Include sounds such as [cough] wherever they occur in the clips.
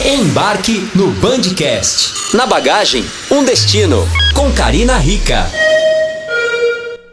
Embarque no Bandcast. Na bagagem, um destino. Com Karina Rica.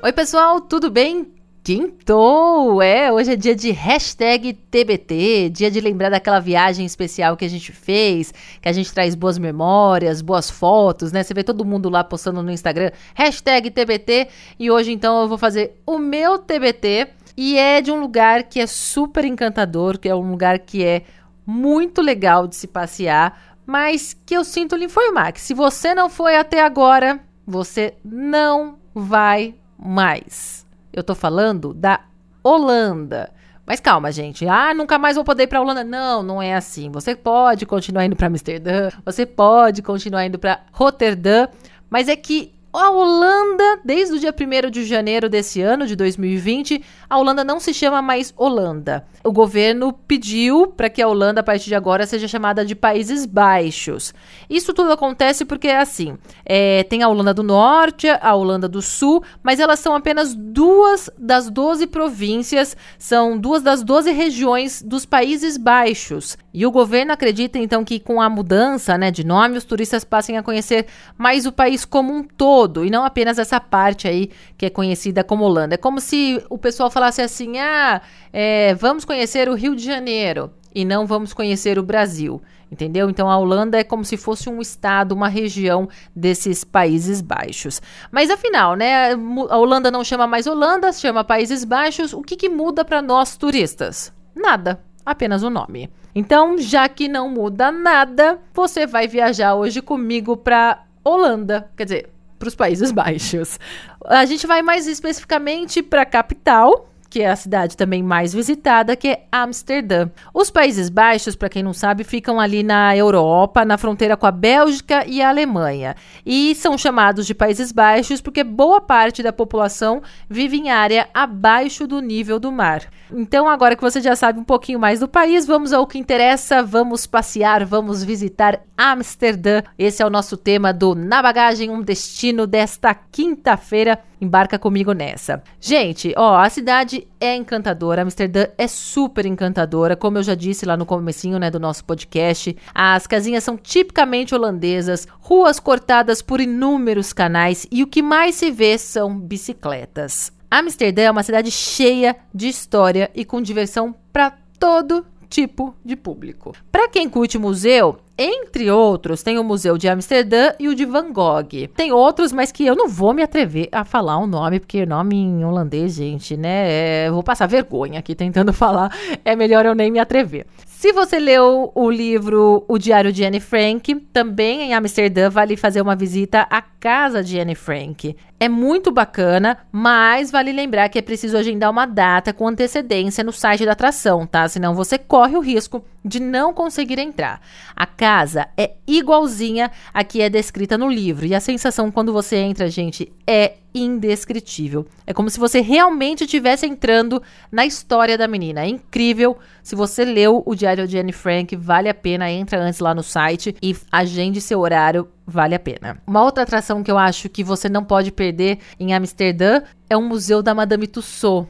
Oi, pessoal, tudo bem? Quintou! É, hoje é dia de hashtag TBT, dia de lembrar daquela viagem especial que a gente fez, que a gente traz boas memórias, boas fotos, né? Você vê todo mundo lá postando no Instagram, hashtag TBT, e hoje então eu vou fazer o meu TBT, e é de um lugar que é super encantador, que é um lugar que é muito legal de se passear, mas que eu sinto lhe informar que se você não foi até agora, você não vai mais. Eu tô falando da Holanda. Mas calma, gente. Ah, nunca mais vou poder ir para Holanda. Não, não é assim. Você pode continuar indo para Amsterdã, você pode continuar indo para Roterdã, mas é que a Holanda, desde o dia 1 de janeiro desse ano, de 2020, a Holanda não se chama mais Holanda. O governo pediu para que a Holanda, a partir de agora, seja chamada de Países Baixos. Isso tudo acontece porque assim: é, tem a Holanda do Norte, a Holanda do Sul, mas elas são apenas duas das 12 províncias, são duas das 12 regiões dos Países Baixos. E o governo acredita, então, que com a mudança né, de nome, os turistas passem a conhecer mais o país como um todo todo e não apenas essa parte aí que é conhecida como Holanda. É como se o pessoal falasse assim: ah, é, vamos conhecer o Rio de Janeiro e não vamos conhecer o Brasil. Entendeu? Então a Holanda é como se fosse um estado, uma região desses Países Baixos. Mas afinal, né? A Holanda não chama mais Holanda, chama Países Baixos. O que, que muda para nós turistas? Nada, apenas o nome. Então, já que não muda nada, você vai viajar hoje comigo para Holanda. Quer dizer, para os Países Baixos. A gente vai mais especificamente para a capital, que é a cidade também mais visitada, que é Amsterdã. Os Países Baixos, para quem não sabe, ficam ali na Europa, na fronteira com a Bélgica e a Alemanha. E são chamados de Países Baixos porque boa parte da população vive em área abaixo do nível do mar. Então, agora que você já sabe um pouquinho mais do país, vamos ao que interessa, vamos passear, vamos visitar Amsterdã. Esse é o nosso tema do Na Bagagem, um destino desta quinta-feira. Embarca comigo nessa. Gente, ó, a cidade é encantadora, Amsterdã é super encantadora, como eu já disse lá no comecinho, né, do nosso podcast. As casinhas são tipicamente holandesas, ruas cortadas por inúmeros canais e o que mais se vê são bicicletas. Amsterdã é uma cidade cheia de história e com diversão para todo tipo de público. Para quem curte museu, entre outros, tem o Museu de Amsterdã e o de Van Gogh. Tem outros, mas que eu não vou me atrever a falar o nome, porque nome em holandês, gente, né? É, vou passar vergonha aqui tentando [laughs] falar. É melhor eu nem me atrever. Se você leu o livro O Diário de Anne Frank, também em Amsterdã vale fazer uma visita à casa de Anne Frank. É muito bacana, mas vale lembrar que é preciso agendar uma data com antecedência no site da atração, tá? Senão você corre o risco de não conseguir entrar. A casa é igualzinha a que é descrita no livro e a sensação quando você entra, gente, é indescritível. É como se você realmente estivesse entrando na história da menina. É incrível. Se você leu o Diário de Anne Frank, vale a pena. Entra antes lá no site e agende seu horário. Vale a pena. Uma outra atração que eu acho que você não pode perder em Amsterdã é o Museu da Madame Tussauds.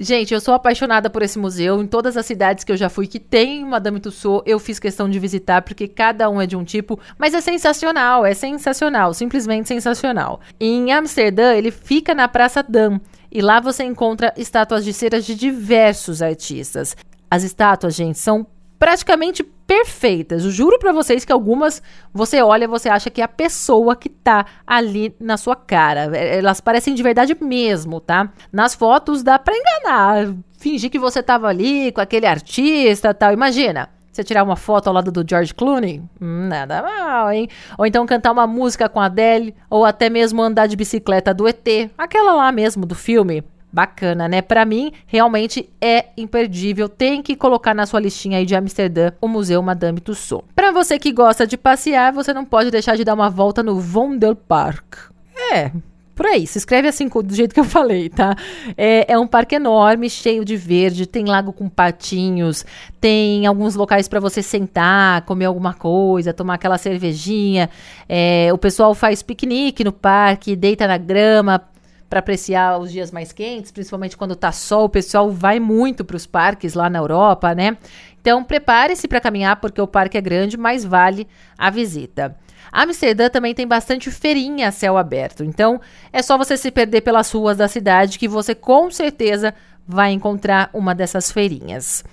Gente, eu sou apaixonada por esse museu. Em todas as cidades que eu já fui que tem Madame Tussauds, eu fiz questão de visitar porque cada um é de um tipo, mas é sensacional, é sensacional, simplesmente sensacional. Em Amsterdã, ele fica na Praça Dam. E lá você encontra estátuas de ceras de diversos artistas. As estátuas, gente, são praticamente perfeitas. Eu juro para vocês que algumas você olha, você acha que é a pessoa que tá ali na sua cara. É, elas parecem de verdade mesmo, tá? Nas fotos dá para enganar, fingir que você tava ali com aquele artista, tal. Imagina. Você tirar uma foto ao lado do George Clooney? Hum, nada mal, hein? Ou então cantar uma música com a Adele, ou até mesmo andar de bicicleta do ET, aquela lá mesmo do filme. Bacana, né? Para mim, realmente é imperdível. Tem que colocar na sua listinha aí de Amsterdã o Museu Madame Tussauds. Para você que gosta de passear, você não pode deixar de dar uma volta no Vondelpark. É, por aí, se escreve assim do jeito que eu falei, tá? É, é, um parque enorme, cheio de verde, tem lago com patinhos, tem alguns locais para você sentar, comer alguma coisa, tomar aquela cervejinha. É, o pessoal faz piquenique no parque, deita na grama, para apreciar os dias mais quentes, principalmente quando tá sol, o pessoal vai muito para os parques lá na Europa, né? Então prepare-se para caminhar porque o parque é grande, mas vale a visita. Amsterdã também tem bastante feirinha a céu aberto, então é só você se perder pelas ruas da cidade que você com certeza vai encontrar uma dessas feirinhas.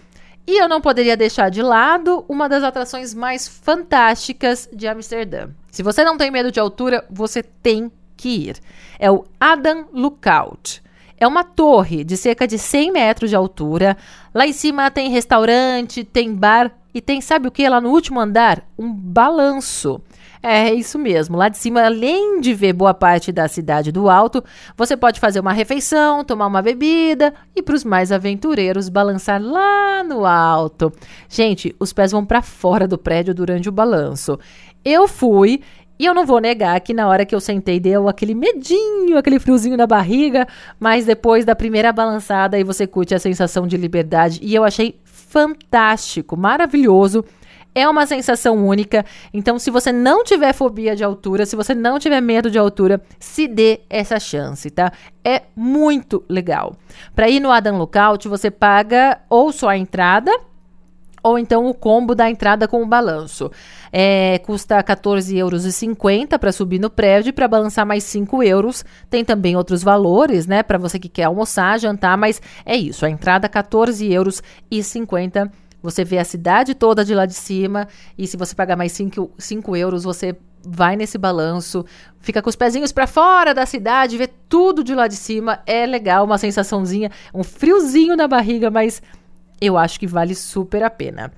E eu não poderia deixar de lado uma das atrações mais fantásticas de Amsterdã. Se você não tem medo de altura, você tem que ir. É o Adam Lookout. É uma torre de cerca de 100 metros de altura. Lá em cima tem restaurante, tem bar e tem, sabe o que? Lá no último andar, um balanço. É isso mesmo. Lá de cima, além de ver boa parte da cidade do alto, você pode fazer uma refeição, tomar uma bebida e para os mais aventureiros balançar lá no alto. Gente, os pés vão para fora do prédio durante o balanço. Eu fui e eu não vou negar que na hora que eu sentei deu aquele medinho, aquele friozinho na barriga, mas depois da primeira balançada aí você curte a sensação de liberdade e eu achei fantástico, maravilhoso é uma sensação única. Então, se você não tiver fobia de altura, se você não tiver medo de altura, se dê essa chance, tá? É muito legal. Para ir no Adam Lookout, você paga ou só a entrada ou então o combo da entrada com o balanço. É, custa 14,50 euros para subir no prédio e para balançar mais 5 euros. Tem também outros valores, né? Para você que quer almoçar, jantar, mas é isso. A entrada 14,50 euros você vê a cidade toda de lá de cima e se você pagar mais 5 euros, você vai nesse balanço, fica com os pezinhos para fora da cidade, vê tudo de lá de cima. É legal, uma sensaçãozinha, um friozinho na barriga, mas eu acho que vale super a pena.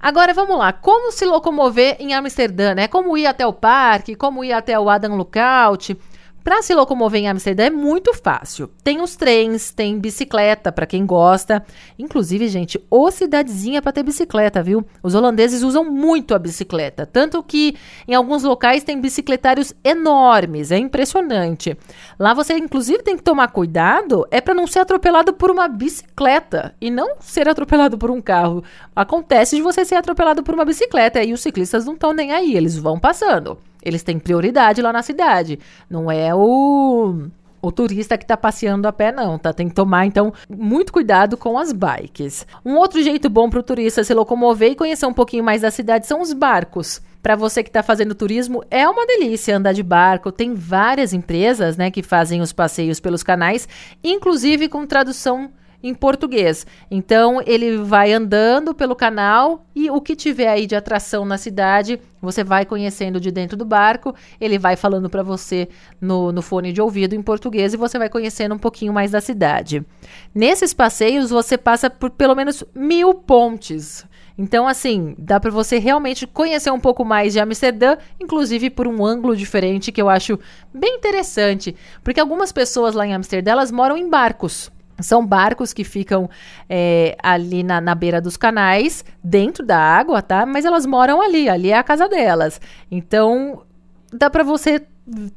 Agora vamos lá, como se locomover em Amsterdã, né? Como ir até o parque, como ir até o Adam Lookout. Para se locomover em Amsterdã é muito fácil. Tem os trens, tem bicicleta para quem gosta. Inclusive, gente, ô cidadezinha para ter bicicleta, viu? Os holandeses usam muito a bicicleta, tanto que em alguns locais tem bicicletários enormes, é impressionante. Lá você inclusive tem que tomar cuidado, é para não ser atropelado por uma bicicleta e não ser atropelado por um carro. Acontece de você ser atropelado por uma bicicleta e os ciclistas não estão nem aí, eles vão passando. Eles têm prioridade lá na cidade. Não é o o turista que está passeando a pé, não, tá? Tem que tomar, então, muito cuidado com as bikes. Um outro jeito bom para o turista se locomover e conhecer um pouquinho mais da cidade são os barcos. Para você que está fazendo turismo, é uma delícia andar de barco. Tem várias empresas, né, que fazem os passeios pelos canais, inclusive com tradução em português. Então ele vai andando pelo canal e o que tiver aí de atração na cidade, você vai conhecendo de dentro do barco. Ele vai falando para você no, no fone de ouvido em português e você vai conhecendo um pouquinho mais da cidade. Nesses passeios você passa por pelo menos mil pontes. Então, assim, dá para você realmente conhecer um pouco mais de Amsterdã, inclusive por um ângulo diferente que eu acho bem interessante, porque algumas pessoas lá em Amsterdã elas moram em barcos. São barcos que ficam é, ali na, na beira dos canais, dentro da água, tá? Mas elas moram ali, ali é a casa delas. Então, dá para você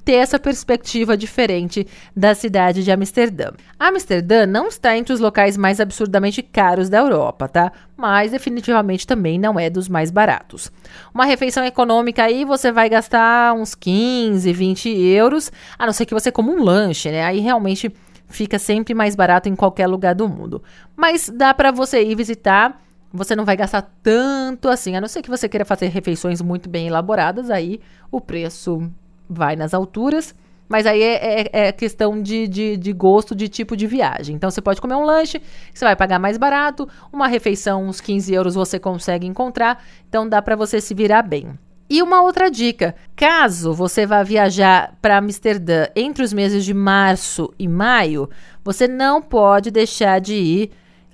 ter essa perspectiva diferente da cidade de Amsterdã. Amsterdã não está entre os locais mais absurdamente caros da Europa, tá? Mas definitivamente também não é dos mais baratos. Uma refeição econômica aí você vai gastar uns 15, 20 euros, a não ser que você coma um lanche, né? Aí realmente fica sempre mais barato em qualquer lugar do mundo. Mas dá para você ir visitar, você não vai gastar tanto assim, a não ser que você queira fazer refeições muito bem elaboradas, aí o preço vai nas alturas. Mas aí é, é, é questão de, de, de, gosto, de tipo de viagem. Então você pode comer um lanche, você vai pagar mais barato, uma refeição, uns 15 euros você consegue encontrar, então dá para você se virar bem. E uma outra dica: caso você vá viajar para Amsterdã entre os meses de março e maio, você não pode deixar de ir.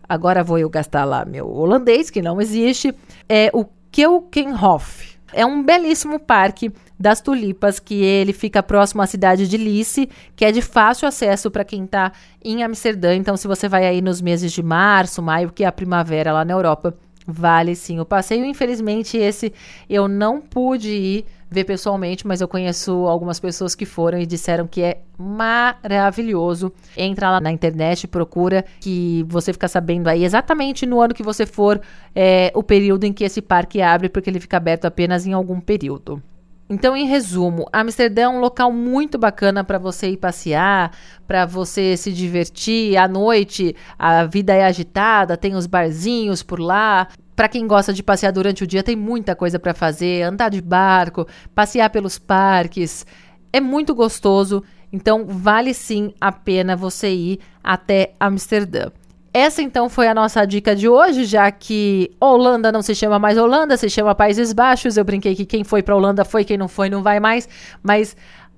Agora vou eu gastar lá meu holandês, que não existe. É o Keukenhof. É um belíssimo parque das tulipas que ele fica próximo à cidade de Lice, que é de fácil acesso para quem está em Amsterdã. Então, se você vai aí nos meses de março, maio, que é a primavera lá na Europa, Vale sim o passeio. Infelizmente, esse eu não pude ir ver pessoalmente, mas eu conheço algumas pessoas que foram e disseram que é maravilhoso. Entra lá na internet, procura, que você fica sabendo aí exatamente no ano que você for, é, o período em que esse parque abre, porque ele fica aberto apenas em algum período. Então, em resumo, Amsterdã é um local muito bacana para você ir passear, para você se divertir. À noite, a vida é agitada, tem os barzinhos por lá. Para quem gosta de passear durante o dia, tem muita coisa para fazer: andar de barco, passear pelos parques. É muito gostoso, então vale sim a pena você ir até Amsterdã. Essa então foi a nossa dica de hoje, já que Holanda não se chama mais Holanda, se chama Países Baixos. Eu brinquei que quem foi para Holanda foi, quem não foi não vai mais, mas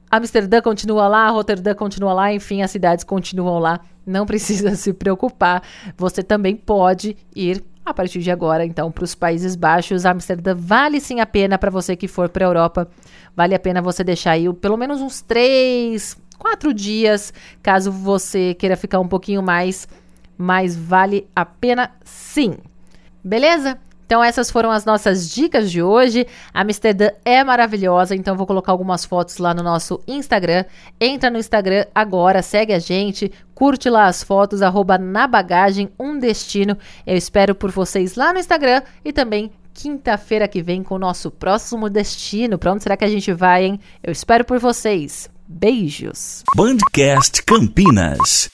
Amsterdã continua lá, Roterdã continua lá, enfim, as cidades continuam lá. Não precisa se preocupar. Você também pode ir a partir de agora, então, para os Países Baixos. Amsterdã vale sim a pena para você que for para a Europa. Vale a pena você deixar aí pelo menos uns três, quatro dias, caso você queira ficar um pouquinho mais mas vale a pena sim. Beleza? Então essas foram as nossas dicas de hoje. Amsterdã é maravilhosa, então vou colocar algumas fotos lá no nosso Instagram. Entra no Instagram agora, segue a gente, curte lá as fotos, arroba na bagagem um destino. Eu espero por vocês lá no Instagram e também quinta-feira que vem com o nosso próximo destino. Para onde será que a gente vai, hein? Eu espero por vocês. Beijos. Bandcast Campinas.